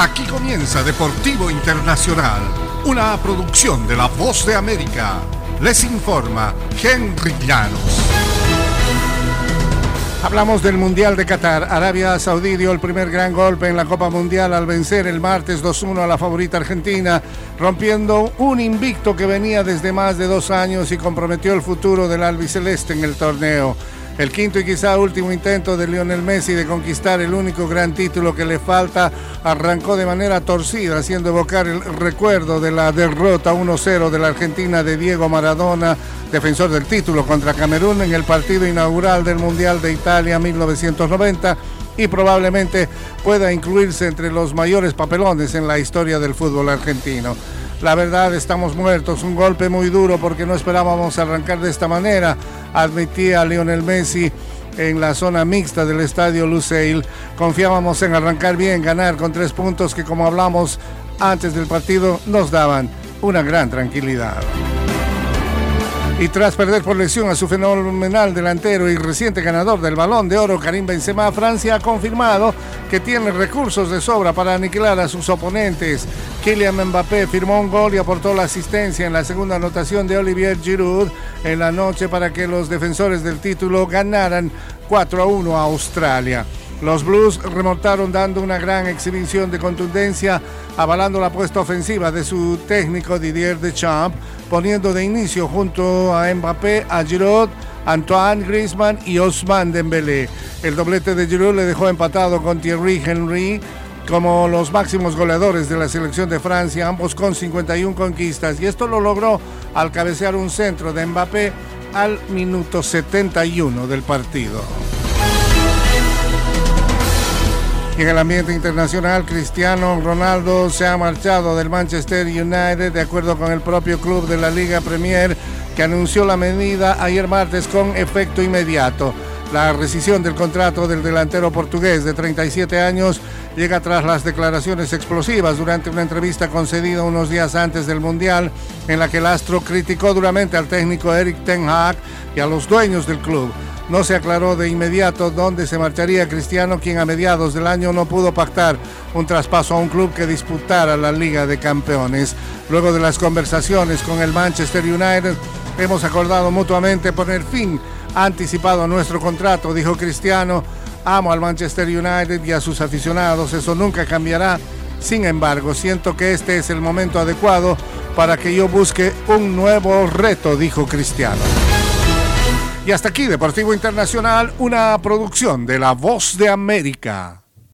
Aquí comienza Deportivo Internacional, una producción de La Voz de América. Les informa Henry Llanos. Hablamos del Mundial de Qatar. Arabia Saudí dio el primer gran golpe en la Copa Mundial al vencer el martes 2-1 a la favorita Argentina, rompiendo un invicto que venía desde más de dos años y comprometió el futuro del albiceleste en el torneo. El quinto y quizá último intento de Lionel Messi de conquistar el único gran título que le falta arrancó de manera torcida, haciendo evocar el recuerdo de la derrota 1-0 de la Argentina de Diego Maradona, defensor del título contra Camerún en el partido inaugural del Mundial de Italia 1990 y probablemente pueda incluirse entre los mayores papelones en la historia del fútbol argentino. La verdad, estamos muertos. Un golpe muy duro porque no esperábamos arrancar de esta manera, admitía Lionel Messi en la zona mixta del estadio Luceil. Confiábamos en arrancar bien, ganar con tres puntos que, como hablamos antes del partido, nos daban una gran tranquilidad. Y tras perder por lesión a su fenomenal delantero y reciente ganador del balón de oro, Karim Benzema, Francia ha confirmado que tiene recursos de sobra para aniquilar a sus oponentes. Kylian Mbappé firmó un gol y aportó la asistencia en la segunda anotación de Olivier Giroud en la noche para que los defensores del título ganaran 4 a 1 a Australia. Los Blues remontaron dando una gran exhibición de contundencia, avalando la apuesta ofensiva de su técnico Didier Deschamps, poniendo de inicio junto a Mbappé, a Giroud, Antoine Griezmann y Osman Dembélé. El doblete de Giroud le dejó empatado con Thierry Henry como los máximos goleadores de la selección de Francia, ambos con 51 conquistas, y esto lo logró al cabecear un centro de Mbappé al minuto 71 del partido. En el ambiente internacional, Cristiano Ronaldo se ha marchado del Manchester United de acuerdo con el propio club de la Liga Premier que anunció la medida ayer martes con efecto inmediato. La rescisión del contrato del delantero portugués de 37 años llega tras las declaraciones explosivas durante una entrevista concedida unos días antes del Mundial en la que el astro criticó duramente al técnico Eric Ten Hag y a los dueños del club. No se aclaró de inmediato dónde se marcharía Cristiano, quien a mediados del año no pudo pactar un traspaso a un club que disputara la Liga de Campeones. Luego de las conversaciones con el Manchester United, hemos acordado mutuamente poner fin anticipado a nuestro contrato, dijo Cristiano. Amo al Manchester United y a sus aficionados, eso nunca cambiará. Sin embargo, siento que este es el momento adecuado para que yo busque un nuevo reto, dijo Cristiano. Y hasta aquí, Deportivo Internacional, una producción de La Voz de América.